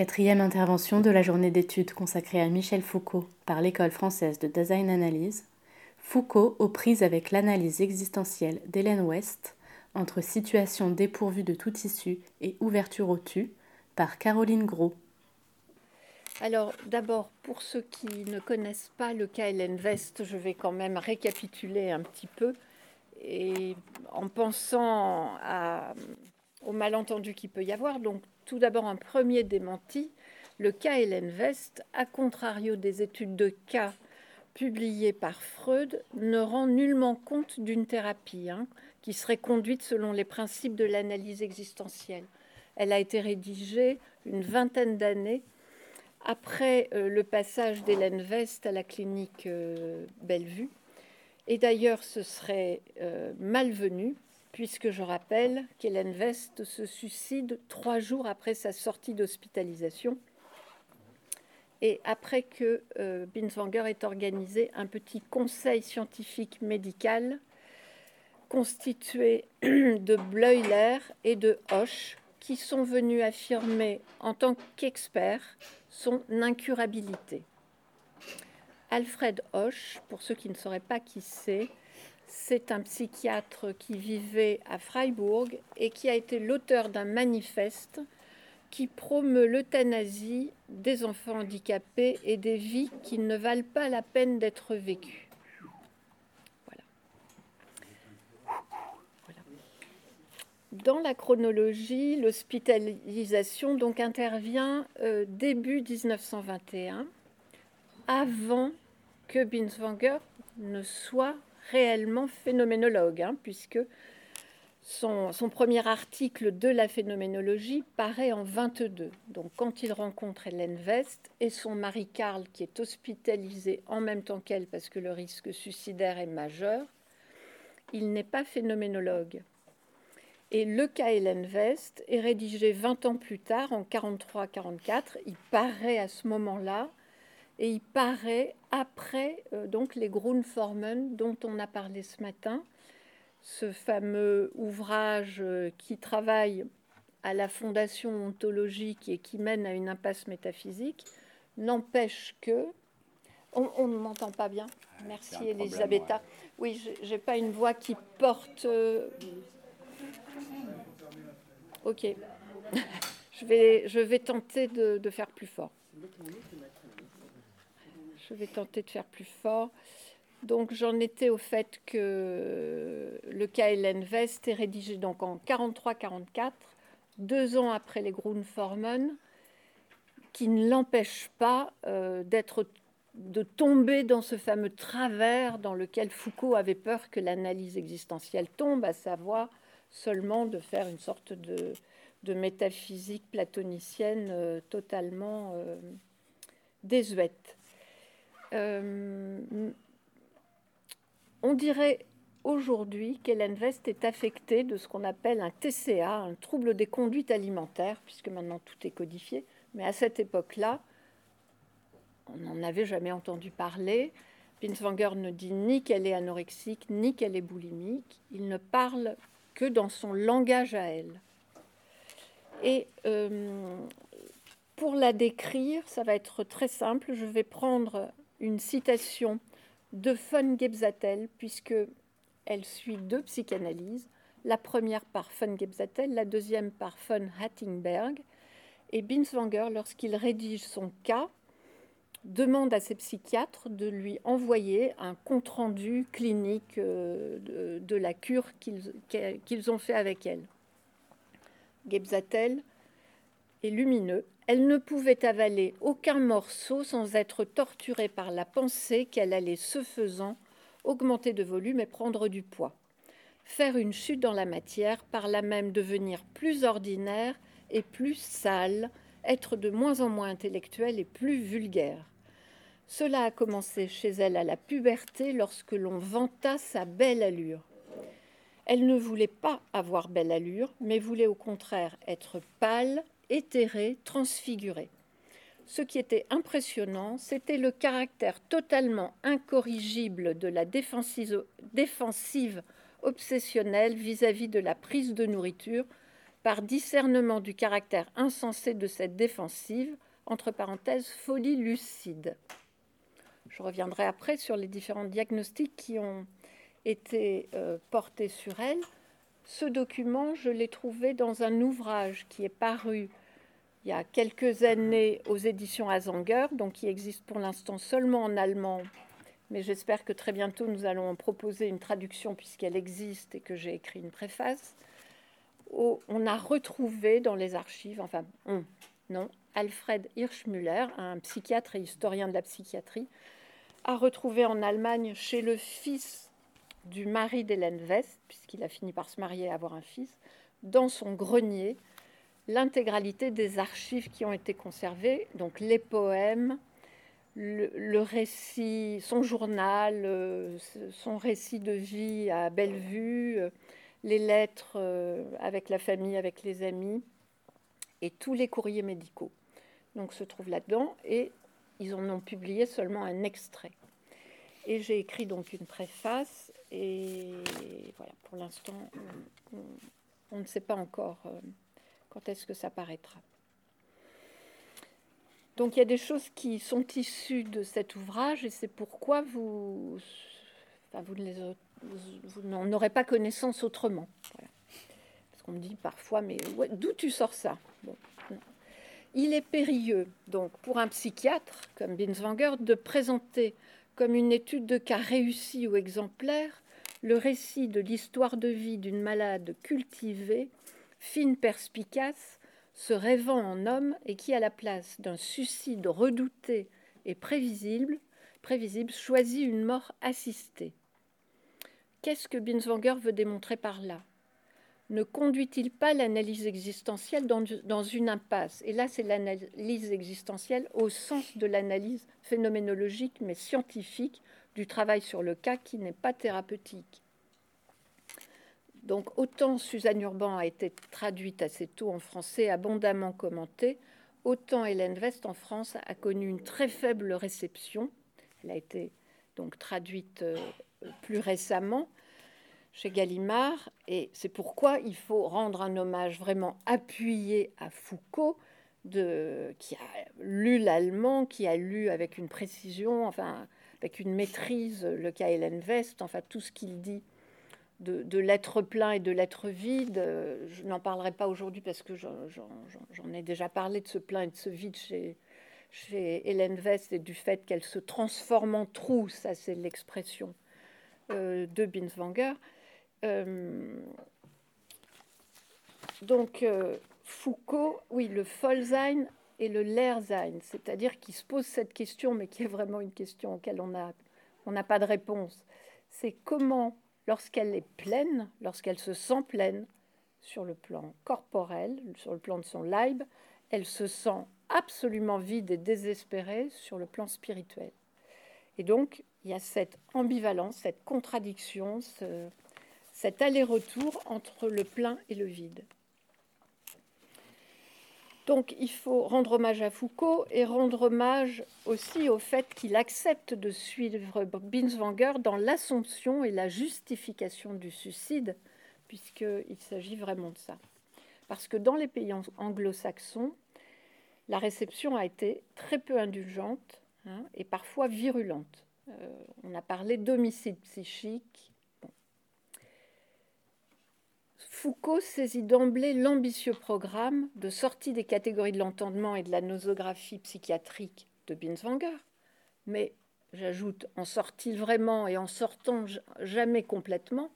Quatrième intervention de la journée d'études consacrée à Michel Foucault par l'École française de design analyse. Foucault aux prises avec l'analyse existentielle d'Hélène West entre situation dépourvue de tout tissu et ouverture au tu par Caroline Gros. Alors d'abord, pour ceux qui ne connaissent pas le cas Hélène West, je vais quand même récapituler un petit peu et en pensant au malentendu qu'il peut y avoir. Donc tout d'abord un premier démenti, le cas Hélène West, à contrario des études de cas publiées par Freud, ne rend nullement compte d'une thérapie hein, qui serait conduite selon les principes de l'analyse existentielle. Elle a été rédigée une vingtaine d'années après euh, le passage d'Hélène West à la clinique euh, Bellevue. Et d'ailleurs, ce serait euh, malvenu puisque je rappelle qu'Hélène West se suicide trois jours après sa sortie d'hospitalisation et après que euh, Binswanger ait organisé un petit conseil scientifique médical constitué de Bleuler et de Hoche qui sont venus affirmer en tant qu'experts son incurabilité. Alfred Hoche, pour ceux qui ne sauraient pas qui c'est, c'est un psychiatre qui vivait à Freiburg et qui a été l'auteur d'un manifeste qui promeut l'euthanasie des enfants handicapés et des vies qui ne valent pas la peine d'être vécues. Dans la chronologie, l'hospitalisation donc intervient euh, début 1921, avant que Binswanger ne soit réellement phénoménologue, hein, puisque son, premier article de la phénoménologie paraît en 22. Donc quand il rencontre Hélène West et son mari Karl, qui est hospitalisé en même temps qu'elle parce que le risque suicidaire est majeur, il n'est pas phénoménologue. Et le cas Hélène West est rédigé 20 ans plus tard, en 43-44. Il paraît à ce moment-là et il paraît après euh, donc les Grundformen dont on a parlé ce matin, ce fameux ouvrage euh, qui travaille à la fondation ontologique et qui mène à une impasse métaphysique, n'empêche que on, ne m'entend pas bien. Merci Elisabetta. Oui, j'ai pas une voix qui porte. Euh, ok. je vais, je vais tenter de faire plus fort. Je vais tenter de faire plus fort. Donc j'en étais au fait que le Hélène West est rédigé donc en 43-44, deux ans après les Grundformen, qui ne l'empêche pas euh, de tomber dans ce fameux travers dans lequel Foucault avait peur que l'analyse existentielle tombe, à savoir seulement de faire une sorte de, métaphysique platonicienne euh, totalement euh, désuète. Euh, on dirait aujourd'hui qu'Hélène West est affectée de ce qu'on appelle un TCA, un trouble des conduites alimentaires, puisque maintenant tout est codifié. Mais à cette époque-là, on n'en avait jamais entendu parler. Binswanger ne dit ni qu'elle est anorexique, ni qu'elle est boulimique. Il ne parle que dans son langage à elle. Et euh, pour la décrire, ça va être très simple. Je vais prendre une citation de von Gebzatel, puisque elle suit deux psychanalyses, la première par von Gebzatel, la deuxième par von Hattingberg. Et Binswanger, lorsqu'il rédige son cas, demande à ses psychiatres de lui envoyer un compte-rendu clinique euh, de, la cure qu'ils ont fait avec elle. Est lumineux elle ne pouvait avaler aucun morceau sans être torturée par la pensée qu'elle allait, ce faisant, augmenter de volume et prendre du poids. Faire une chute dans la matière, par là même devenir plus ordinaire et plus sale, être de moins en moins intellectuelle et plus vulgaire. Cela a commencé chez elle à la puberté lorsque l'on vanta sa belle allure. Elle ne voulait pas avoir belle allure, mais voulait au contraire être pâle, éthéré, transfiguré. Ce qui était impressionnant, c'était le caractère totalement incorrigible de la défensive, obsessionnelle vis-à-vis de la prise de nourriture, par discernement du caractère insensé de cette défensive, entre parenthèses, folie lucide. Je reviendrai après sur les différents diagnostics qui ont été euh, portés sur elle. Ce document, je l'ai trouvé dans un ouvrage qui est paru il y a quelques années aux éditions Azanger, donc qui existe pour l'instant seulement en allemand, mais j'espère que très bientôt nous allons en proposer une traduction puisqu'elle existe et que j'ai écrit une préface. on a retrouvé dans les archives, enfin, non, Alfred Hirschmüller, un psychiatre et historien de la psychiatrie, a retrouvé en Allemagne chez le fils du mari d'Hélène West, puisqu'il a fini par se marier et avoir un fils, dans son grenier, l'intégralité des archives qui ont été conservées, donc les poèmes, le, récit, son journal, euh, son récit de vie à Bellevue, euh, les lettres euh, avec la famille, avec les amis, et tous les courriers médicaux. Donc se trouvent là-dedans, et ils en ont publié seulement un extrait. Et j'ai écrit donc une préface, et voilà, pour l'instant, on, ne sait pas encore quand est-ce que ça paraîtra. Donc il y a des choses qui sont issues de cet ouvrage et c'est pourquoi vous, vous, n'en aurez pas connaissance autrement. Parce qu'on me dit parfois, mais d'où tu sors ça? Il est périlleux, donc pour un psychiatre comme Binswanger, de présenter comme une étude de cas réussie ou exemplaire le récit de l'histoire de vie d'une malade cultivée fine perspicace, se rêvant en homme et qui, à la place d'un suicide redouté et prévisible, choisit une mort assistée. Qu'est-ce que Binswanger veut démontrer par là? Ne conduit-il pas l'analyse existentielle dans, dans, une impasse? Et là, c'est l'analyse existentielle au sens de l'analyse phénoménologique mais scientifique du travail sur le cas qui n'est pas thérapeutique. Donc autant Suzanne Urban a été traduite assez tôt en français, abondamment commentée, autant Hélène West en France a connu une très faible réception. Elle a été donc traduite euh, plus récemment chez Gallimard, et c'est pourquoi il faut rendre un hommage vraiment appuyé à Foucault, qui a lu l'allemand, qui a lu avec une précision, enfin avec une maîtrise le cas Hélène West, enfin tout ce qu'il dit de, l'être plein et de l'être vide. Je n'en parlerai pas aujourd'hui parce que j'en ai déjà parlé de ce plein et de ce vide chez, Hélène West et du fait qu'elle se transforme en trou, ça c'est l'expression euh, de Binswanger. Euh, donc euh, Foucault, oui, le Vollsein et le Leersein, c'est-à-dire qui se pose cette question, mais qui est vraiment une question auquel on n'a pas de réponse. C'est comment lorsqu'elle est pleine, lorsqu'elle se sent pleine sur le plan corporel, sur le plan de son leib, elle se sent absolument vide et désespérée sur le plan spirituel. Et donc, il y a cette ambivalence, cette contradiction, cet aller-retour entre le plein et le vide. Donc il faut rendre hommage à Foucault et rendre hommage aussi au fait qu'il accepte de suivre Binswanger dans l'assomption et la justification du suicide, puisqu'il s'agit vraiment de ça. Parce que dans les pays anglo-saxons, la réception a été très peu indulgente hein, et parfois virulente. Euh, on a parlé d'homicide psychique, Foucault saisit d'emblée l'ambitieux programme de sortie des catégories de l'entendement et de la nosographie psychiatrique de Binswanger, mais j'ajoute en sort-il vraiment et en sortant jamais complètement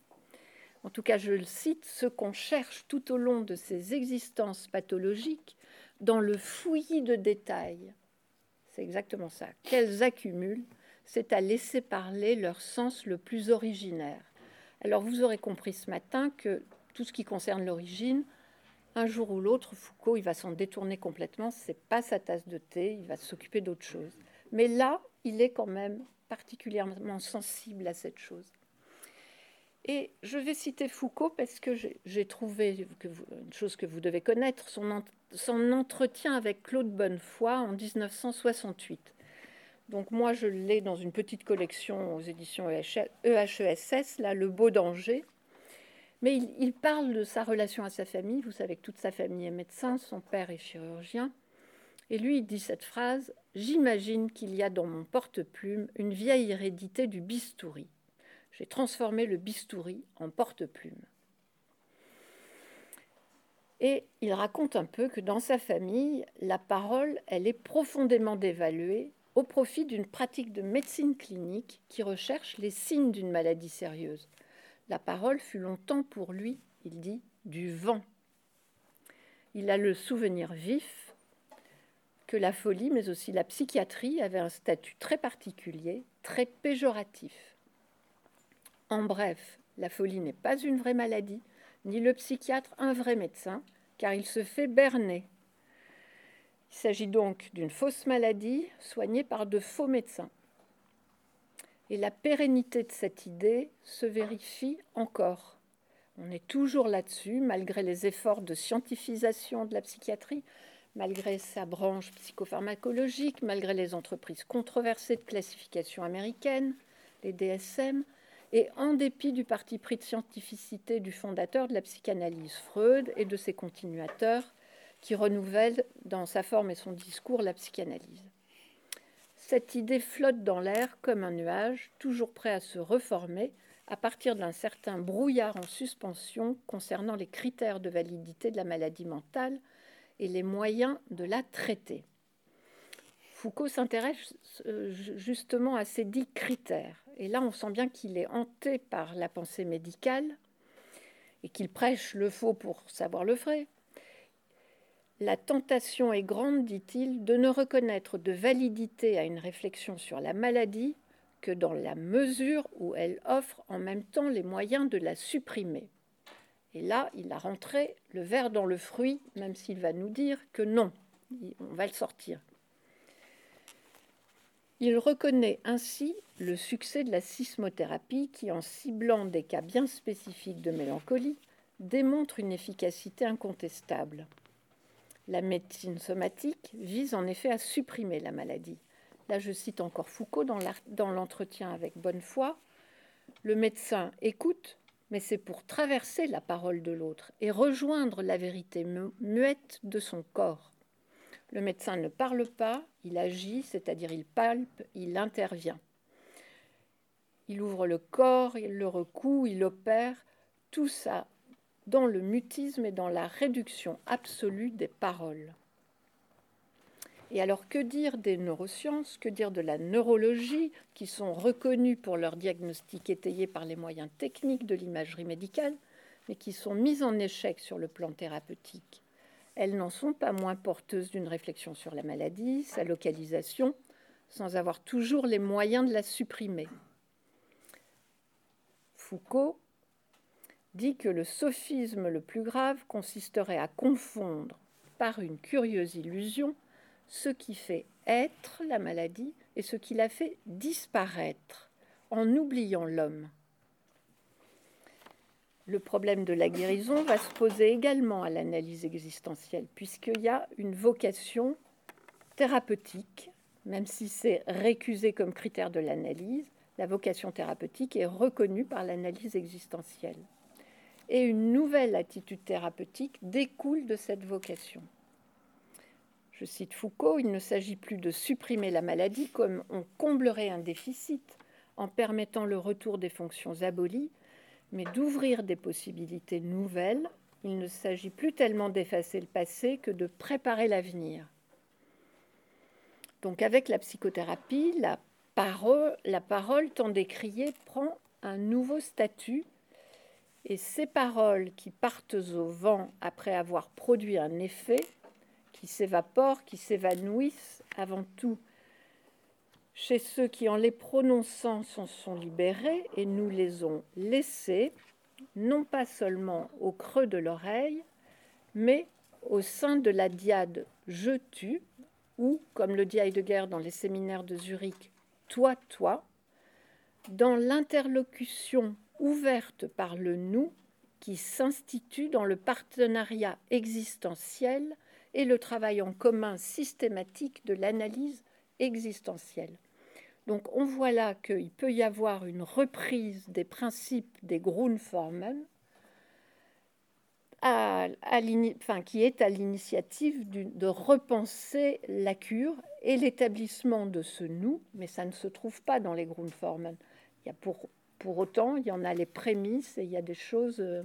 En tout cas, je le cite, ce qu'on cherche tout au long de ces existences pathologiques dans le fouillis de détails. C'est exactement ça. Qu'elles accumulent, c'est à laisser parler leur sens le plus originaire. Alors vous aurez compris ce matin que tout ce qui concerne l'origine, un jour ou l'autre, Foucault, il va s'en détourner complètement. C'est pas sa tasse de thé. Il va s'occuper d'autre chose. Mais là, il est quand même particulièrement sensible à cette chose. Et je vais citer Foucault parce que j'ai trouvé que une chose que vous devez connaître, son, son entretien avec Claude Bonnefoy en 1968. Donc moi, je l'ai dans une petite collection aux éditions EHESS, là, Le Beau Danger. Mais il, parle de sa relation à sa famille. Vous savez que toute sa famille est médecin, son père est chirurgien. Et lui, il dit cette phrase J'imagine qu'il y a dans mon porte-plume une vieille hérédité du bistouri. J'ai transformé le bistouri en porte-plume. Et il raconte un peu que dans sa famille, la parole, elle est profondément dévaluée au profit d'une pratique de médecine clinique qui recherche les signes d'une maladie sérieuse. La parole fut longtemps pour lui, il dit, du vent. Il a le souvenir vif que la folie, mais aussi la psychiatrie, avait un statut très particulier, très péjoratif. En bref, la folie n'est pas une vraie maladie, ni le psychiatre un vrai médecin, car il se fait berner. Il s'agit donc d'une fausse maladie soignée par de faux médecins. Et la pérennité de cette idée se vérifie encore. On est toujours là-dessus, malgré les efforts de scientifisation de la psychiatrie, malgré sa branche psychopharmacologique, malgré les entreprises controversées de classification américaine, les DSM, et en dépit du parti pris de scientificité du fondateur de la psychanalyse Freud et de ses continuateurs, qui renouvellent dans sa forme et son discours la psychanalyse. Cette idée flotte dans l'air comme un nuage, toujours prêt à se reformer à partir d'un certain brouillard en suspension concernant les critères de validité de la maladie mentale et les moyens de la traiter. Foucault s'intéresse euh, justement à ces dix critères et là, on sent bien qu'il est hanté par la pensée médicale et qu'il prêche le faux pour savoir le vrai. La tentation est grande, dit-il, de ne reconnaître de validité à une réflexion sur la maladie que dans la mesure où elle offre en même temps les moyens de la supprimer. Et là, il a rentré le verre dans le fruit, même s'il va nous dire que non, on va le sortir. Il reconnaît ainsi le succès de la sismothérapie qui, en ciblant des cas bien spécifiques de mélancolie, démontre une efficacité incontestable. La médecine somatique vise en effet à supprimer la maladie. Là, je cite encore Foucault dans l'entretien avec Bonnefoy. Le médecin écoute, mais c'est pour traverser la parole de l'autre et rejoindre la vérité muette de son corps. Le médecin ne parle pas, il agit, c'est-à-dire il palpe, il intervient. Il ouvre le corps, il le recoue, il opère, tout ça dans le mutisme et dans la réduction absolue des paroles. Et alors que dire des neurosciences, que dire de la neurologie, qui sont reconnues pour leur diagnostic étayé par les moyens techniques de l'imagerie médicale, mais qui sont mises en échec sur le plan thérapeutique? Elles n'en sont pas moins porteuses d'une réflexion sur la maladie, sa localisation, sans avoir toujours les moyens de la supprimer. Foucault dit que le sophisme le plus grave consisterait à confondre par une curieuse illusion ce qui fait être la maladie et ce qui la fait disparaître, en oubliant l'homme. Le problème de la guérison va se poser également à l'analyse existentielle, puisqu'il y a une vocation thérapeutique, même si c'est récusé comme critère de l'analyse, la vocation thérapeutique est reconnue par l'analyse existentielle. Et une nouvelle attitude thérapeutique découle de cette vocation. Je cite Foucault, il ne s'agit plus de supprimer la maladie comme on comblerait un déficit en permettant le retour des fonctions abolies, mais d'ouvrir des possibilités nouvelles. Il ne s'agit plus tellement d'effacer le passé que de préparer l'avenir. Donc avec la psychothérapie, la parole, parole tant décriée prend un nouveau statut et ces paroles qui partent au vent après avoir produit un effet, qui s'évaporent, qui s'évanouissent avant tout chez ceux qui, en les prononçant, s'en sont libérés et nous les ont laissés, non pas seulement au creux de l'oreille, mais au sein de la diade je tu, ou, comme le dit Heidegger dans les séminaires de Zurich, toi, toi, dans l'interlocution ouverte par le nous qui s'institue dans le partenariat existentiel et le travail en commun systématique de l'analyse existentielle. Donc on voit là qu'il peut y avoir une reprise des principes des Grundformen enfin, qui est à l'initiative de repenser la cure et l'établissement de ce nous, mais ça ne se trouve pas dans les Grundformen. Il y a pour, pour autant, il y en a les prémices et il y a des choses euh,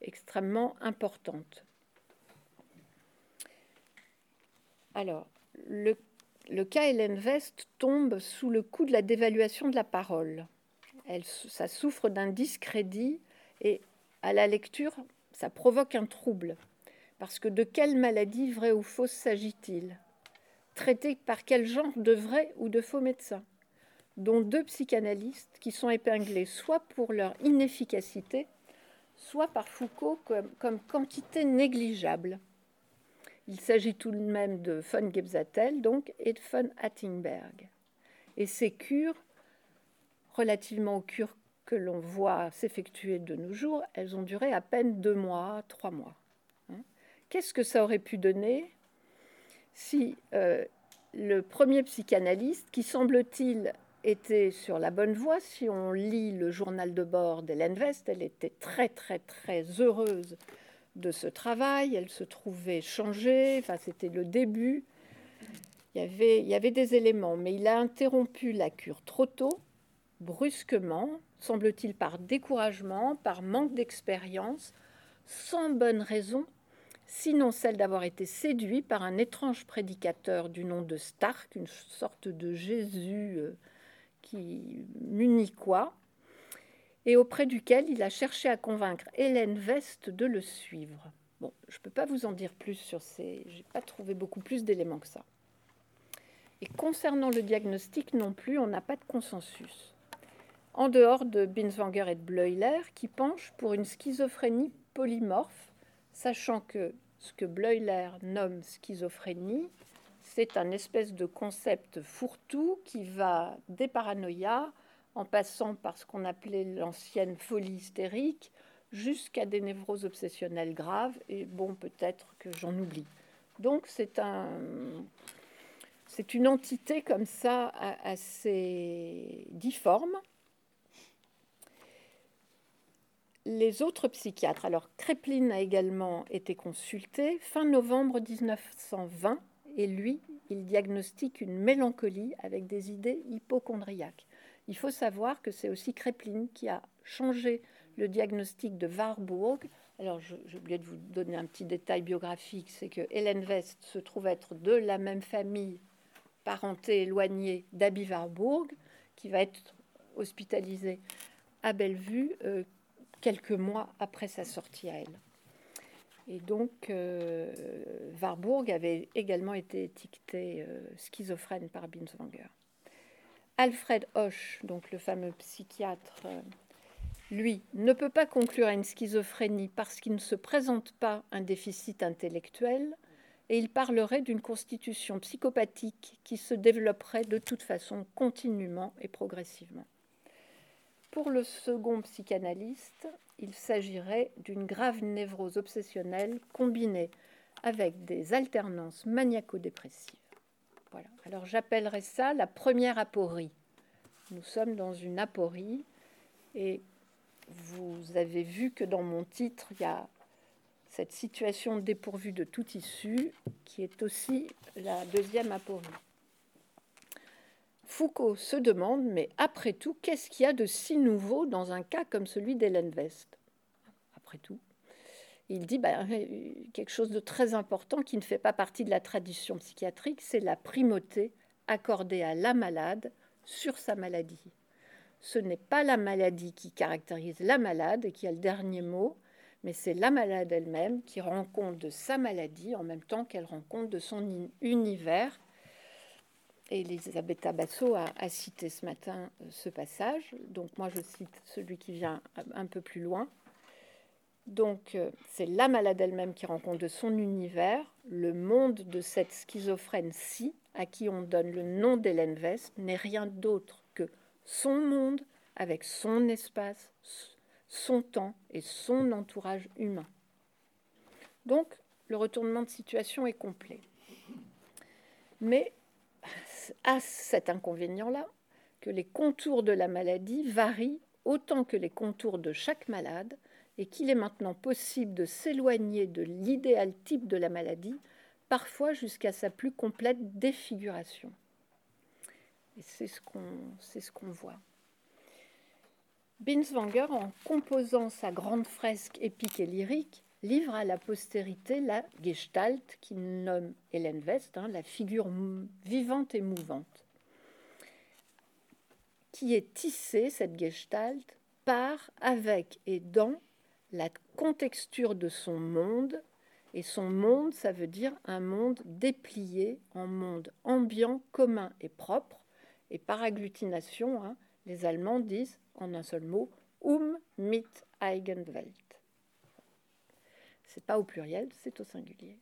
extrêmement importantes. Alors, le, le cas Hélène West tombe sous le coup de la dévaluation de la parole. Elle, ça souffre d'un discrédit et à la lecture, ça provoque un trouble. Parce que de quelle maladie vraie ou fausse s'agit-il? Traité par quel genre de vrais ou de faux médecins Dont deux psychanalystes qui sont épinglés soit pour leur inefficacité, soit par Foucault comme, quantité négligeable. Il s'agit tout de même de von Gebzatel donc, et de von Attingberg. Et ces cures, relativement aux cures que l'on voit s'effectuer de nos jours, elles ont duré à peine deux mois, trois mois. Hein. Qu'est-ce que ça aurait pu donner si euh, le premier psychanalyste, qui semble-t-il était sur la bonne voie, si on lit le journal de bord d'Hélène West, elle était très très très heureuse de ce travail, elle se trouvait changée, enfin c'était le début, il y, avait, il y avait des éléments, mais il a interrompu la cure trop tôt, brusquement, semble-t-il par découragement, par manque d'expérience, sans bonne raison, sinon celle d'avoir été séduit par un étrange prédicateur du nom de Stark, une sorte de Jésus euh, qui muniquois, et auprès duquel il a cherché à convaincre Hélène Veste de le suivre. Bon, je ne peux pas vous en dire plus sur ces... Je n'ai pas trouvé beaucoup plus d'éléments que ça. Et concernant le diagnostic non plus, on n'a pas de consensus en dehors de Binswanger et de Bleuler, qui penchent pour une schizophrénie polymorphe, sachant que ce que Bleuler nomme schizophrénie, c'est un espèce de concept fourre-tout qui va des paranoïas, en passant par ce qu'on appelait l'ancienne folie hystérique, jusqu'à des névroses obsessionnelles graves, et bon, peut-être que j'en oublie. Donc c'est un, c'est une entité comme ça assez difforme les autres psychiatres, alors Kreplin a également été consulté fin novembre 1920 et lui, il diagnostique une mélancolie avec des idées hypochondriaques. Il faut savoir que c'est aussi Kreplin qui a changé le diagnostic de Warburg. Alors, j'ai oublié de vous donner un petit détail biographique, c'est que Hélène West se trouve être de la même famille, parenté éloignée d'Abby Warburg, qui va être hospitalisée à Bellevue, euh, quelques mois après sa sortie à elle. Et donc, euh, Warburg avait également été étiqueté euh, schizophrène par Binswanger. Alfred Hoche, donc le fameux psychiatre, euh, lui, ne peut pas conclure à une schizophrénie parce qu'il ne se présente pas un déficit intellectuel et il parlerait d'une constitution psychopathique qui se développerait de toute façon continuellement et progressivement. Pour le second psychanalyste, il s'agirait d'une grave névrose obsessionnelle combinée avec des alternances maniaco-dépressives. Voilà. Alors j'appellerais ça la première aporie. Nous sommes dans une aporie et vous avez vu que dans mon titre, il y a cette situation dépourvue de tout issue qui est aussi la deuxième aporie. Foucault se demande, mais après tout, qu'est-ce qu'il y a de si nouveau dans un cas comme celui d'Hélène West Après tout, il dit ben, quelque chose de très important qui ne fait pas partie de la tradition psychiatrique, c'est la primauté accordée à la malade sur sa maladie. Ce n'est pas la maladie qui caractérise la malade et qui a le dernier mot, mais c'est la malade elle-même qui rend compte de sa maladie en même temps qu'elle rend compte de son univers et Elisabeth Basso a, cité ce matin euh, ce passage. Donc moi, je cite celui qui vient un peu plus loin. Donc euh, c'est la malade elle-même qui rencontre de son univers. Le monde de cette schizophrène-ci, à qui on donne le nom d'Hélène West, n'est rien d'autre que son monde avec son espace, son temps et son entourage humain. Donc le retournement de situation est complet. Mais a cet inconvénient-là, que les contours de la maladie varient autant que les contours de chaque malade et qu'il est maintenant possible de s'éloigner de l'idéal type de la maladie, parfois jusqu'à sa plus complète défiguration. Et c'est ce qu'on voit. Binswanger, en composant sa grande fresque épique et lyrique, livre à la postérité la Gestalt qu'il nomme Hélène West, hein, la figure vivante et mouvante, qui est tissée, cette Gestalt, par, avec et dans la contexture de son monde. Et son monde, ça veut dire un monde déplié en monde ambiant, commun et propre. Et par agglutination, hein, les Allemands disent en un seul mot Um mit Eigenwelt. C'est pas au pluriel, c'est au singulier.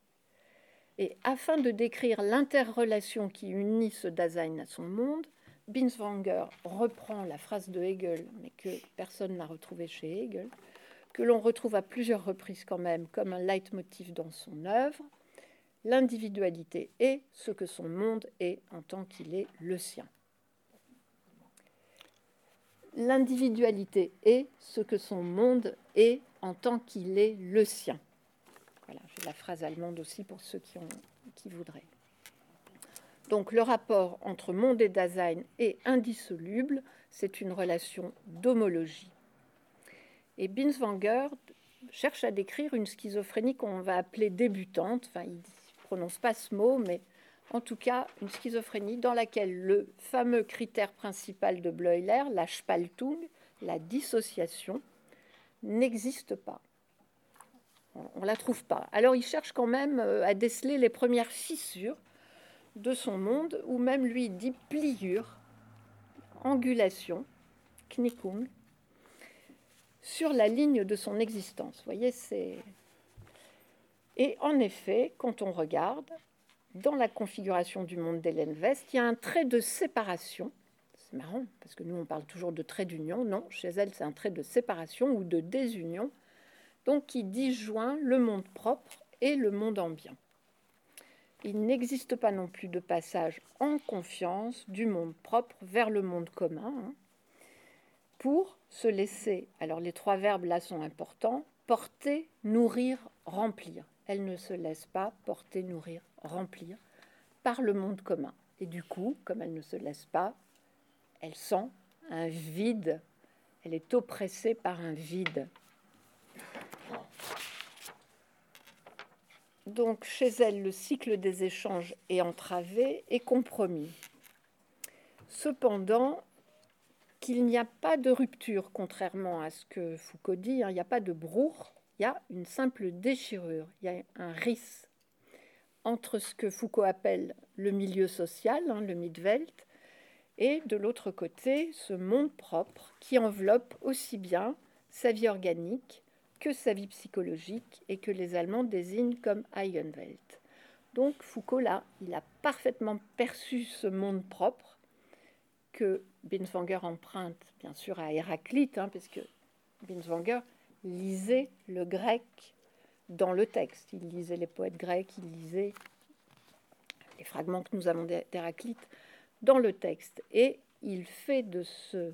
Et afin de décrire l'interrelation qui unit ce Dasein à son monde, Binswanger reprend la phrase de Hegel, mais que personne n'a retrouvée chez Hegel, que l'on retrouve à plusieurs reprises quand même comme un leitmotiv dans son œuvre. L'individualité est ce que son monde est en tant qu'il est le sien. L'individualité est ce que son monde est en tant qu'il est le sien. Voilà, j'ai la phrase allemande aussi pour ceux qui, ont, qui voudraient. Donc le rapport entre monde et Dasein est indissoluble, c'est une relation d'homologie. Et Binswanger cherche à décrire une schizophrénie qu'on va appeler débutante, enfin il prononce pas ce mot, mais en tout cas une schizophrénie dans laquelle le fameux critère principal de Bleuler, la Spaltung, la dissociation, n'existe pas. On ne la trouve pas. Alors il cherche quand même euh, à déceler les premières fissures de son monde, ou même lui dit pliure, angulation, knickung, sur la ligne de son existence. Vous voyez, c'est. Et en effet, quand on regarde, dans la configuration du monde d'Hélène West, il y a un trait de séparation. C'est marrant, parce que nous, on parle toujours de trait d'union. Non, chez elle, c'est un trait de séparation ou de désunion, donc qui disjoint le monde propre et le monde ambiant. Il n'existe pas non plus de passage en confiance du monde propre vers le monde commun, hein, pour se laisser, alors les trois verbes là sont importants, porter, nourrir, remplir. Elle ne se laisse pas porter, nourrir, remplir par le monde commun. Et du coup, comme elle ne se laisse pas, elle sent un vide, elle est oppressée par un vide. Donc chez elle, le cycle des échanges est entravé et compromis. Cependant, qu'il n'y a pas de rupture, contrairement à ce que Foucault dit, hein. il n'y a pas de brour, il y a une simple déchirure, il y a un riss entre ce que Foucault appelle le milieu social, hein, le Midwelt, et de l'autre côté, ce monde propre qui enveloppe aussi bien sa vie organique que sa vie psychologique et que les Allemands désignent comme Eigenwelt. Donc Foucault, là, il a parfaitement perçu ce monde propre que Binswanger emprunte bien sûr à Héraclite, hein, parce Binswanger lisait le grec dans le texte. Il lisait les poètes grecs, il lisait les fragments que nous avons d'Héraclite dans le texte. Et il fait de ce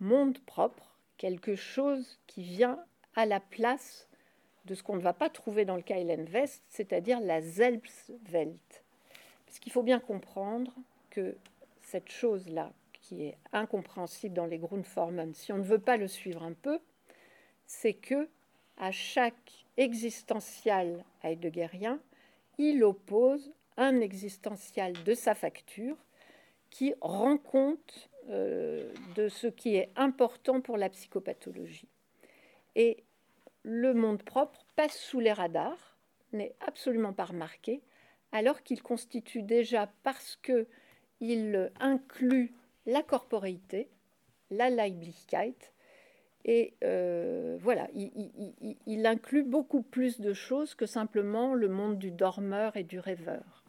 monde propre quelque chose qui vient à la place de ce qu'on ne va pas trouver dans le Kailen West, c'est-à-dire la Selbstwelt. Parce qu'il faut bien comprendre que cette chose-là, qui est incompréhensible dans les Grundformen, si on ne veut pas le suivre un peu, c'est que à chaque existentiel heideggerien, il oppose un existentiel de sa facture qui rend compte euh, de ce qui est important pour la psychopathologie. Et le monde propre passe sous les radars, n'est absolument pas remarqué, alors qu'il constitue déjà, parce qu'il inclut la corporéité, la Leiblichkeit, et euh, voilà, il, inclut beaucoup plus de choses que simplement le monde du dormeur et du rêveur.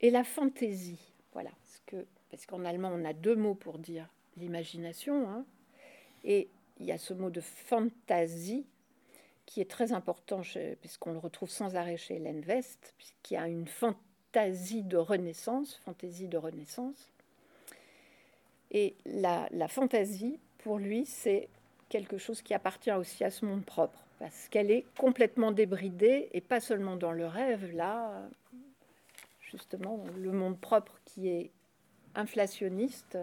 Et la fantaisie, voilà, parce que parce qu'en allemand on a deux mots pour dire l'imagination, hein, et il y a ce mot de fantaisie qui est très important puisqu'on le retrouve sans arrêt chez Hélène West, puisqu'il y a une fantaisie de renaissance, fantaisie de renaissance. Et la, fantaisie, pour lui, c'est quelque chose qui appartient aussi à ce monde propre, parce qu'elle est complètement débridée, et pas seulement dans le rêve, là, justement, le monde propre qui est inflationniste.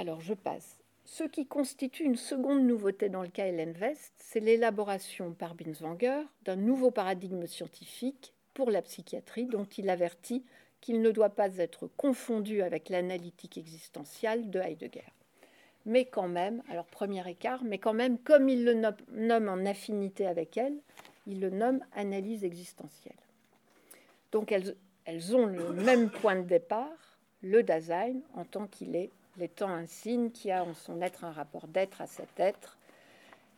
Alors, je passe. Ce qui constitue une seconde nouveauté dans le Hélène West, c'est l'élaboration par Binswanger d'un nouveau paradigme scientifique pour la psychiatrie dont il avertit qu'il ne doit pas être confondu avec l'analytique existentielle de Heidegger. Mais quand même, alors premier écart, mais quand même, comme il le nomme en affinité avec elle, il le nomme analyse existentielle. Donc elles, elles ont le même point de départ, le Dasein, en tant qu'il est l'étant un signe qui a en son être un rapport d'être à cet être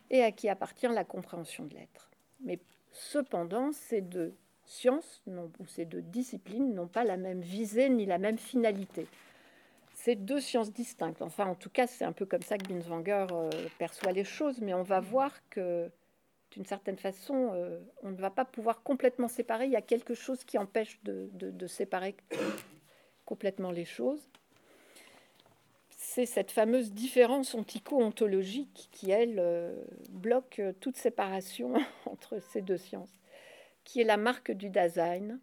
et à qui appartient la compréhension de l'être. Mais cependant, ces deux sciences ou ces deux disciplines n'ont pas la même visée ni la même finalité. C'est deux sciences distinctes. Enfin, en tout cas, c'est un peu comme ça que Binswanger euh, perçoit les choses, mais on va voir que, d'une certaine façon, euh, on ne va pas pouvoir complètement séparer. Il y a quelque chose qui empêche de séparer complètement les choses c'est cette fameuse différence ontico-ontologique qui, elle, euh, bloque toute séparation entre ces deux sciences, qui est la marque du Dasein.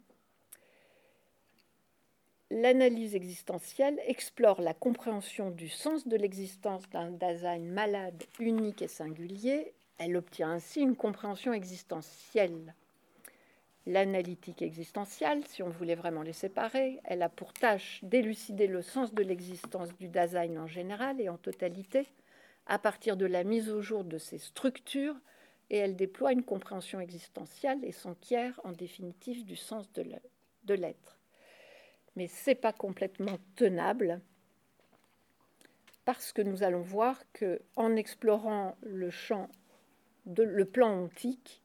L'analyse existentielle explore la compréhension du sens de l'existence d'un Dasein malade, unique et singulier. Elle obtient ainsi une compréhension existentielle l'analytique existentielle, si on voulait vraiment les séparer. Elle a pour tâche d'élucider le sens de l'existence du Dasein en général et en totalité, à partir de la mise au jour de ses structures, et elle déploie une compréhension existentielle et s'enquiert en définitive du sens de l'être. Mais c'est pas complètement tenable parce que nous allons voir que en explorant le champ de le plan ontique,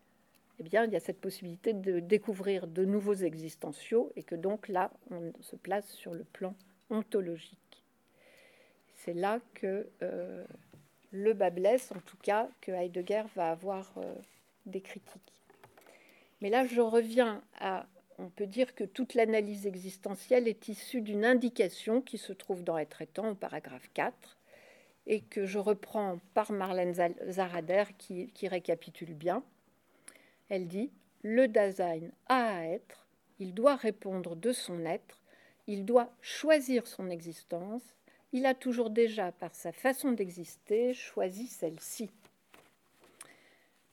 eh bien, il y a cette possibilité de découvrir de nouveaux existentiaux et que donc là, on se place sur le plan ontologique. C'est là que euh, le bas blesse, en tout cas, que Heidegger va avoir euh, des critiques. Mais là, je reviens à, on peut dire que toute l'analyse existentielle est issue d'une indication qui se trouve dans Être étant au paragraphe 4 et que je reprends par Marlène Zarader qui, qui récapitule bien. Elle dit Le Dasein a à être, il doit répondre de son être, il doit choisir son existence, il a toujours déjà, par sa façon d'exister, choisi celle-ci.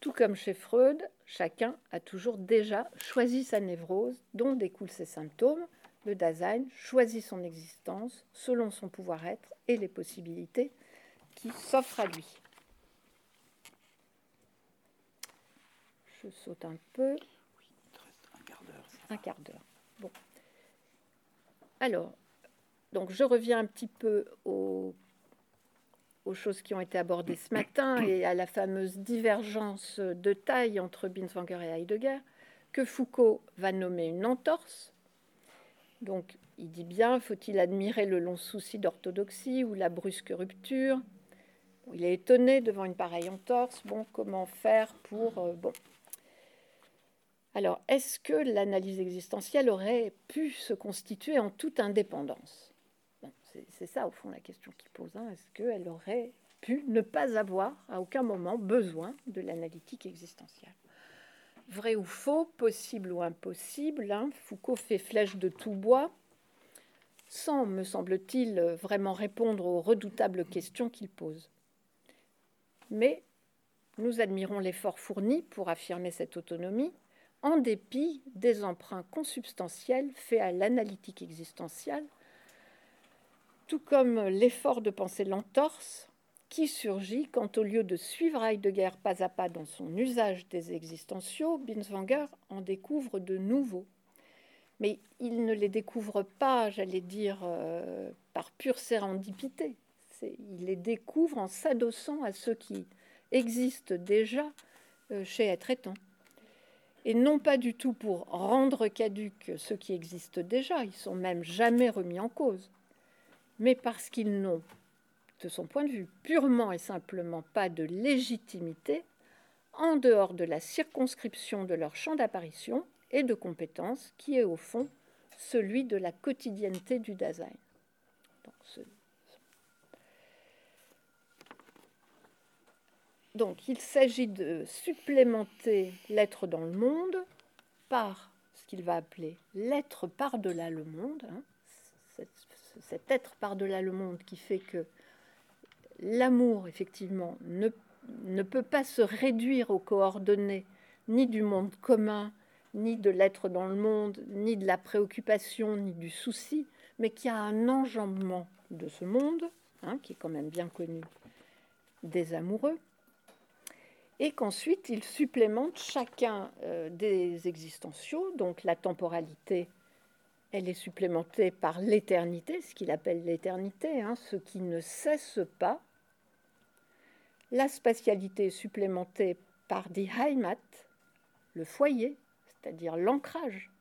Tout comme chez Freud, chacun a toujours déjà choisi sa névrose, dont découlent ses symptômes. Le Dasein choisit son existence selon son pouvoir-être et les possibilités qui s'offrent à lui. Je saute un peu. Oui, il reste un quart d'heure. Un quart d'heure. Bon. Alors, donc je reviens un petit peu aux, aux choses qui ont été abordées ce matin et à la fameuse divergence de taille entre Binswanger et Heidegger, que Foucault va nommer une entorse. Donc, il dit bien, faut-il admirer le long souci d'orthodoxie ou la brusque rupture? Il est étonné devant une pareille entorse. Bon, comment faire pour... Euh, bon, alors, est-ce que l'analyse existentielle aurait pu se constituer en toute indépendance? C'est ça, au fond, la question qui pose. Hein. Est-ce qu'elle aurait pu ne pas avoir, à aucun moment, besoin de l'analytique existentielle? Vrai ou faux, possible ou impossible, hein, Foucault fait flèche de tout bois, sans, me semble-t-il, vraiment répondre aux redoutables questions qu'il pose. Mais nous admirons l'effort fourni pour affirmer cette autonomie, en dépit des emprunts consubstantiels faits à l'analytique existentielle, tout comme l'effort de penser l'entorse qui surgit quand, au lieu de suivre Heidegger pas à pas dans son usage des existentiaux, Binswanger en découvre de nouveaux. Mais il ne les découvre pas, j'allais dire, euh, par pure sérendipité. Il les découvre en s'adossant à ceux qui existent déjà euh, chez Être et non pas du tout pour rendre caduques ceux qui existent déjà, ils sont même jamais remis en cause, mais parce qu'ils n'ont, de son point de vue, purement et simplement pas de légitimité en dehors de la circonscription de leur champ d'apparition et de compétence, qui est au fond celui de la quotidienneté du Dasein. Donc ce, donc, il s'agit de supplémenter l'être dans le monde par ce qu'il va appeler l'être par-delà le monde, hein. cet, être par-delà le monde qui fait que l'amour, effectivement, ne, peut pas se réduire aux coordonnées ni du monde commun, ni de l'être dans le monde, ni de la préoccupation, ni du souci, mais qui a un enjambement de ce monde, hein, qui est quand même bien connu des amoureux, et qu'ensuite il supplémente chacun euh, des existentiaux, donc la temporalité, elle est supplémentée par l'éternité, ce qu'il appelle l'éternité, hein, ce qui ne cesse pas. La spatialité est supplémentée par die Heimat, le foyer, c'est-à-dire l'ancrage.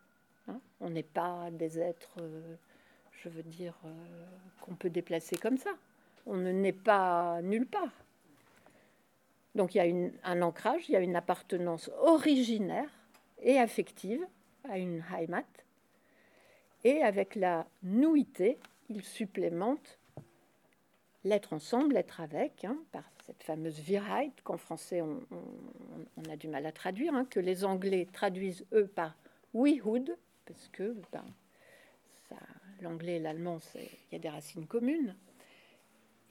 Hein. On n'est pas des êtres, euh, je veux dire, euh, qu'on peut déplacer comme ça. On ne naît pas nulle part. Donc il y a un ancrage, il y a une appartenance originaire et affective à une Heimat. Et avec la nouité, il supplémente l'être ensemble, l'être avec, hein, par cette fameuse Virheit qu'en français on, a du mal à traduire, hein, que les Anglais traduisent eux par wehood, parce que ben, l'anglais et l'allemand, il y a des racines communes.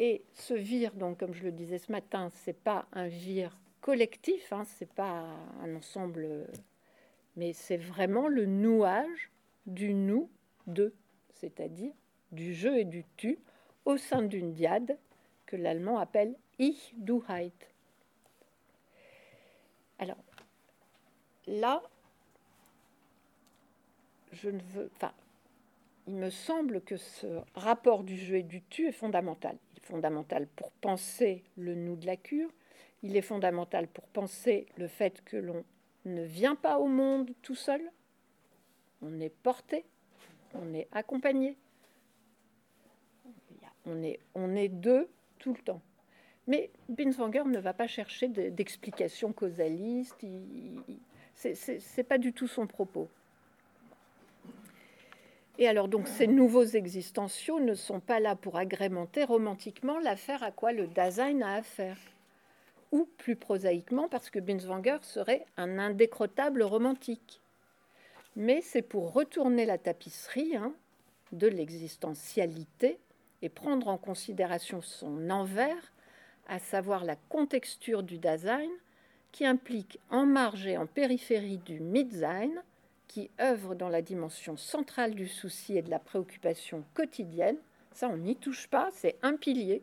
Et ce vire, donc, comme je le disais ce matin, c'est pas un vire collectif, hein, c'est pas un ensemble, mais c'est vraiment le nouage du nous de, c'est-à-dire du je et du tu au sein d'une diade que l'allemand appelle Ich, du, heit. Alors, là, je ne veux, enfin, il me semble que ce rapport du je et du tu est fondamental fondamental pour penser le nous de la cure. Il est fondamental pour penser le fait que l'on ne vient pas au monde tout seul. On est porté, on est accompagné. On est, on est deux tout le temps. Mais Binswanger ne va pas chercher d'explications causalistes. Ce n'est pas du tout son propos. Et alors donc ces nouveaux existentiaux ne sont pas là pour agrémenter romantiquement l'affaire à quoi le Dasein a affaire. Ou plus prosaïquement parce que Binswanger serait un indécrottable romantique. Mais c'est pour retourner la tapisserie hein, de l'existentialité et prendre en considération son envers, à savoir la contexture du Dasein, qui implique en marge et en périphérie du Mitsein qui œuvre dans la dimension centrale du souci et de la préoccupation quotidienne. Ça, on n'y touche pas, c'est un pilier.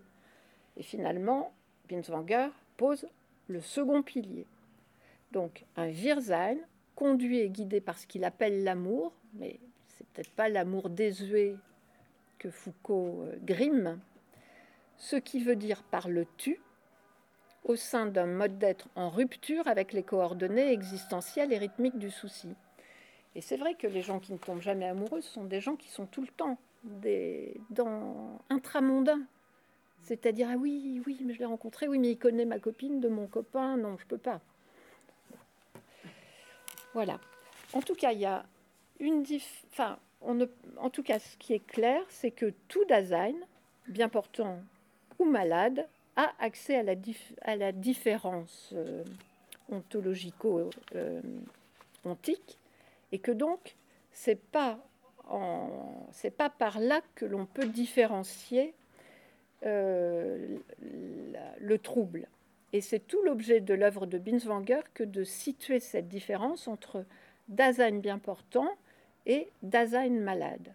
Et finalement, Binswanger pose le second pilier. Donc, un Wirsein, conduit et guidé par ce qu'il appelle l'amour, mais c'est peut-être pas l'amour désuet que Foucault euh, grime, ce qui veut dire par le tu, au sein d'un mode d'être en rupture avec les coordonnées existentielles et rythmiques du souci. Et c'est vrai que les gens qui ne tombent jamais amoureux sont des gens qui sont tout le temps des, dans intramondains. C'est-à-dire, ah oui, oui, mais je l'ai rencontré, oui, mais il connaît ma copine de mon copain, non, je peux pas. Voilà. En tout cas, il y a une enfin, on en tout cas, ce qui est clair, c'est que tout Dasein, bien portant ou malade, a accès à la, à la différence euh, ontologico-ontique et que donc c'est pas c'est pas par là que l'on peut différencier euh, le trouble. Et c'est tout l'objet de l'œuvre de Binswanger que de situer cette différence entre Dasein bien portant et Dasein malade.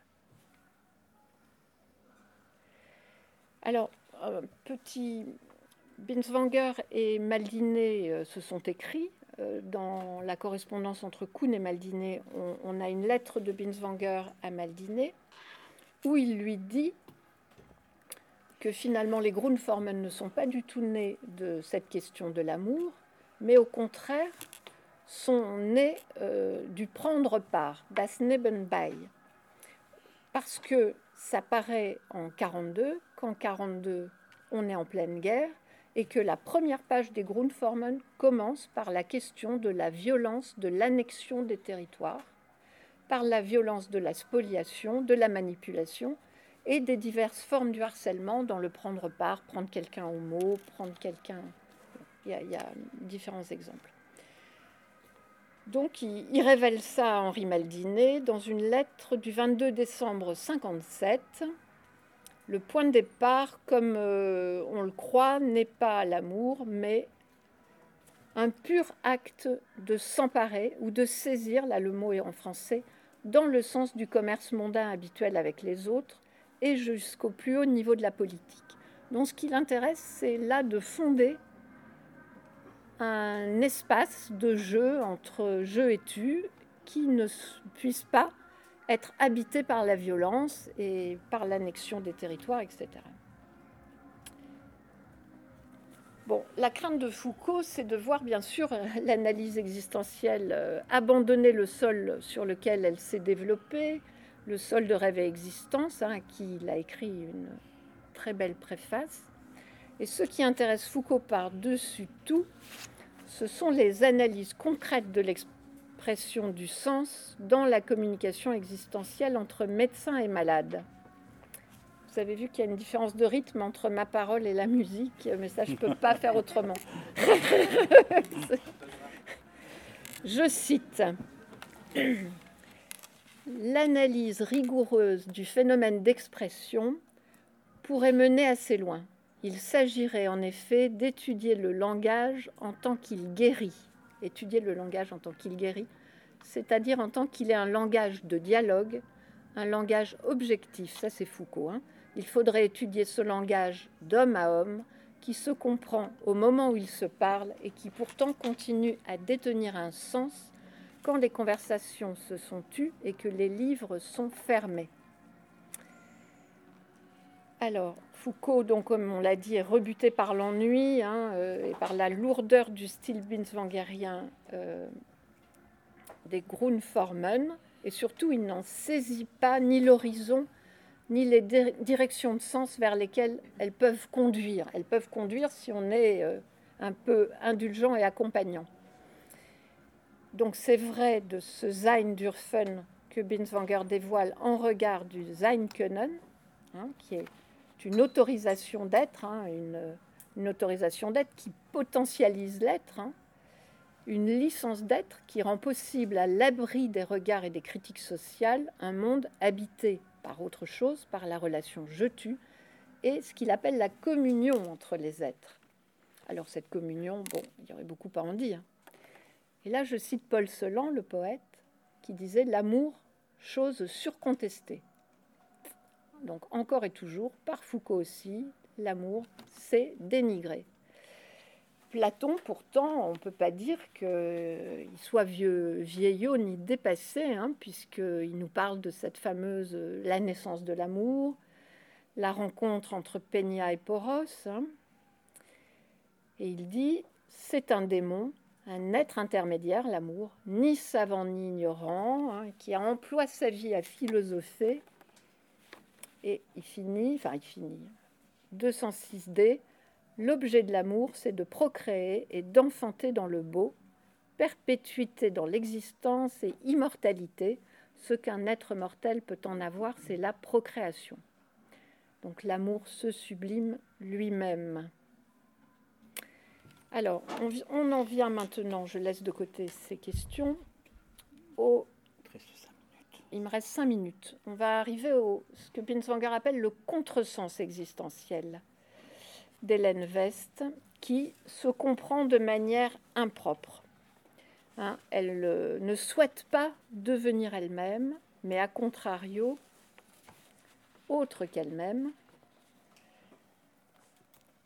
Alors, petit Binswanger et Maldiné euh, se sont écrits euh, dans la correspondance entre Kuhn et Maldiné, on, a une lettre de Binswanger à Maldiné où il lui dit que finalement les Grundformen ne sont pas du tout nés de cette question de l'amour, mais au contraire sont nés euh, du prendre part, das Nebenbei, parce que ça paraît en 42, qu'en 42 on est en pleine guerre et que la première page des Grundformen commence par la question de la violence de l'annexion des territoires, par la violence de la spoliation, de la manipulation et des diverses formes du harcèlement dans le prendre part, prendre quelqu'un au mot, prendre quelqu'un. Il y, a, différents exemples. Donc, il, révèle ça à Henri Maldinet dans une lettre du 22 décembre 57. Le point de départ, comme euh, on le croit, n'est pas l'amour, mais un pur acte de s'emparer ou de saisir, là le mot est en français, dans le sens du commerce mondain habituel avec les autres et jusqu'au plus haut niveau de la politique. Donc ce qui l'intéresse, c'est là de fonder un espace de jeu entre jeu et tu qui ne puisse pas être habité par la violence et par l'annexion des territoires, etc. Bon, la crainte de Foucault, c'est de voir bien sûr l'analyse existentielle euh, abandonner le sol sur lequel elle s'est développée, le sol de rêve et existence, hein, qui a écrit une très belle préface. Et ce qui intéresse Foucault par-dessus tout, ce sont les analyses concrètes de l'expression du sens dans la communication existentielle entre médecin et malade. Vous avez vu qu'il y a une différence de rythme entre ma parole et la musique, mais ça, je ne peux pas faire autrement. je cite L'analyse rigoureuse du phénomène d'expression pourrait mener assez loin. Il s'agirait en effet d'étudier le langage en tant qu'il guérit. Étudier le langage en tant qu'il guérit, c'est-à-dire en tant qu'il est un langage de dialogue, un langage objectif. Ça, c'est Foucault. Hein il faudrait étudier ce langage d'homme à homme qui se comprend au moment où il se parle et qui pourtant continue à détenir un sens quand les conversations se sont tues et que les livres sont fermés. Alors, Foucault, donc, comme on l'a dit, est rebuté par l'ennui hein, euh, et par la lourdeur du style binswangerien euh, des Grundformen, et surtout, il n'en saisit pas ni l'horizon ni les directions de sens vers lesquelles elles peuvent conduire. Elles peuvent conduire si on est euh, un peu indulgent et accompagnant. Donc c'est vrai de ce Sein dürfen que Binswanger dévoile en regard du Sein können, hein, qui est une autorisation d'être, hein, une, autorisation d'être qui potentialise l'être, hein, une licence d'être qui rend possible à l'abri des regards et des critiques sociales un monde habité par autre chose, par la relation je-tu, et ce qu'il appelle la communion entre les êtres. Alors cette communion, bon, il y aurait beaucoup à en dire. Et là, je cite Paul Celan, le poète, qui disait L'amour, chose surcontestée. Donc encore et toujours, par Foucault aussi, l'amour, c'est dénigré. Platon, pourtant, on ne peut pas dire qu'il soit vieux, vieillot ni dépassé, hein, puisqu'il nous parle de cette fameuse la naissance de l'amour, la rencontre entre Peña et Poros. Hein. et il dit c'est un démon, un être intermédiaire, l'amour, ni savant ni ignorant, hein, qui emploie sa vie à philosopher. Et il finit, enfin il finit, 206D, L'objet de l'amour, c'est de procréer et d'enfanter dans le beau, perpétuité dans l'existence et immortalité. Ce qu'un être mortel peut en avoir, c'est la procréation. Donc l'amour se sublime lui-même. Alors, on, en vient maintenant, je laisse de côté ces questions. Il me reste cinq minutes. On va arriver au ce que Binswanger appelle le contresens existentiel d'Hélène Vest qui se comprend de manière impropre. Hein, elle ne souhaite pas devenir elle-même, mais à contrario, autre qu'elle-même.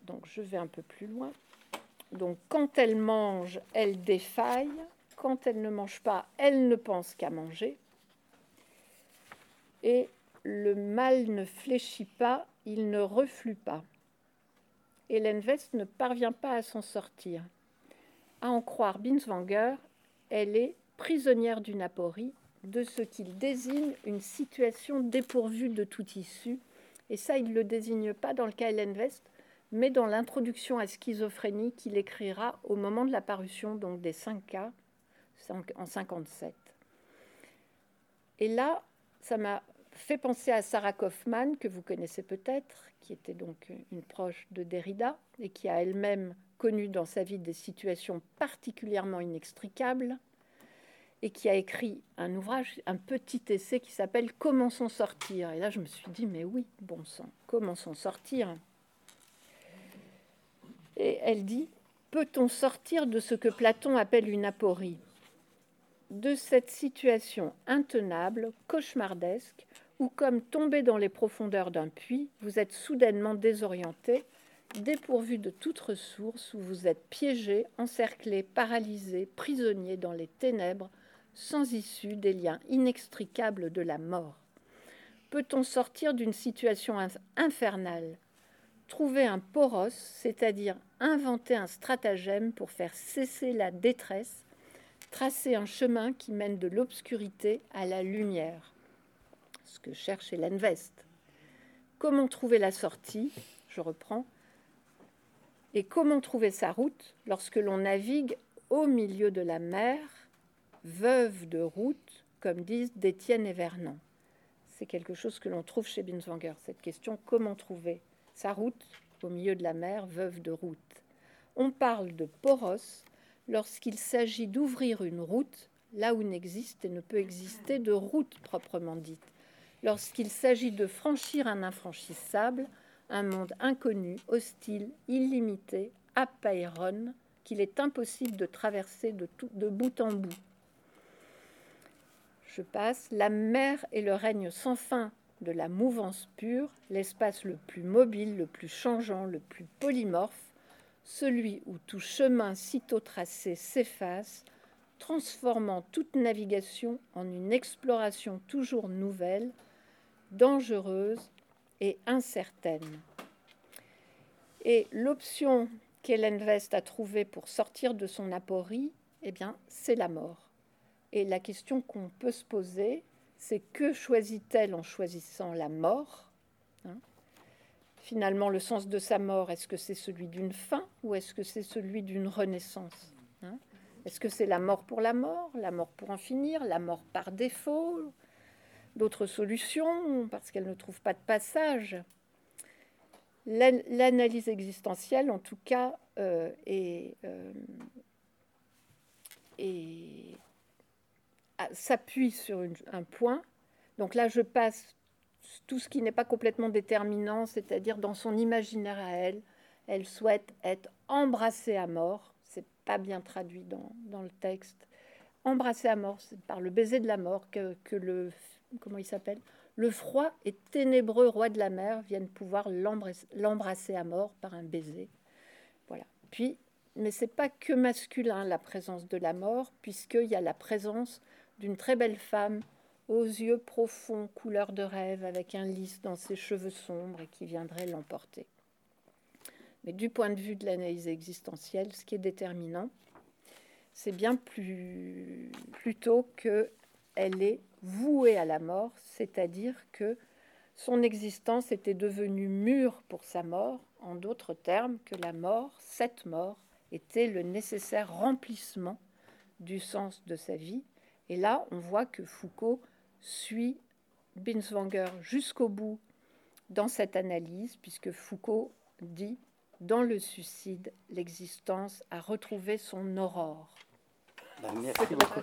Donc je vais un peu plus loin. Donc quand elle mange, elle défaille. Quand elle ne mange pas, elle ne pense qu'à manger. Et le mal ne fléchit pas, il ne reflue pas. Hélène West ne parvient pas à s'en sortir. À en croire Binswanger, elle est prisonnière d'une aporie, de ce qu'il désigne une situation dépourvue de tout issue. Et ça, il ne le désigne pas dans le cas Hélène West, mais dans l'introduction à schizophrénie qu'il écrira au moment de la parution donc des 5 cas en 57. Et là, ça m'a fait penser à Sarah Kaufman, que vous connaissez peut-être, qui était donc une proche de Derrida et qui a elle-même connu dans sa vie des situations particulièrement inextricables et qui a écrit un ouvrage, un petit essai qui s'appelle Comment s'en sortir. Et là, je me suis dit, mais oui, bon sang, comment s'en sortir? Et elle dit, peut-on sortir de ce que Platon appelle une aporie? De cette situation intenable, cauchemardesque, où comme tombé dans les profondeurs d'un puits, vous êtes soudainement désorienté, dépourvu de toute ressource, où vous êtes piégé, encerclé, paralysé, prisonnier dans les ténèbres, sans issue des liens inextricables de la mort. Peut-on sortir d'une situation infernale Trouver un poros, c'est-à-dire inventer un stratagème pour faire cesser la détresse, tracer un chemin qui mène de l'obscurité à la lumière ce que cherche Hélène Vest. Comment trouver la sortie? Je reprends. Et comment trouver sa route lorsque l'on navigue au milieu de la mer, veuve de route, comme disent d'Étienne et Vernon? C'est quelque chose que l'on trouve chez Binswanger, cette question comment trouver sa route au milieu de la mer, veuve de route? On parle de poros lorsqu'il s'agit d'ouvrir une route là où n'existe et ne peut exister de route proprement dite lorsqu'il s'agit de franchir un infranchissable, un monde inconnu, hostile, illimité, apairon, qu'il est impossible de traverser de, de bout en bout. Je passe. La mer est le règne sans fin de la mouvance pure, l'espace le plus mobile, le plus changeant, le plus polymorphe, celui où tout chemin sitôt tracé s'efface, transformant toute navigation en une exploration toujours nouvelle, dangereuse et incertaine. Et l'option qu'Hélène Vest a trouvée pour sortir de son aporie, eh bien, c'est la mort. Et la question qu'on peut se poser, c'est que choisit-elle en choisissant la mort hein? Finalement, le sens de sa mort, est-ce que c'est celui d'une fin ou est-ce que c'est celui d'une renaissance hein? Est-ce que c'est la mort pour la mort, la mort pour en finir, la mort par défaut d'autres solutions parce qu'elle ne trouve pas de passage? L'analyse existentielle, en tout cas, euh, euh, s'appuie sur un point. Donc là, je passe tout ce qui n'est pas complètement déterminant, c'est-à-dire dans son imaginaire à elle, elle souhaite être embrassée à mort. C'est pas bien traduit dans, dans, le texte. Embrassée à mort, c'est par le baiser de la mort que, que le comment il s'appelle, le froid et ténébreux roi de la mer viennent pouvoir l'embrasser à mort par un baiser. Voilà. Puis, mais c'est pas que masculin la présence de la mort, puisqu'il y a la présence d'une très belle femme aux yeux profonds, couleur de rêve, avec un lys dans ses cheveux sombres et qui viendrait l'emporter. Mais du point de vue de l'analyse existentielle, ce qui est déterminant, c'est bien plus plutôt que elle est vouée à la mort, c'est-à-dire que son existence était devenue mûre pour sa mort, en d'autres termes, que la mort, cette mort, était le nécessaire remplissement du sens de sa vie. Et là, on voit que Foucault suit Binswanger jusqu'au bout dans cette analyse, puisque Foucault dit dans le suicide, l'existence a retrouvé son aurore. Beaucoup.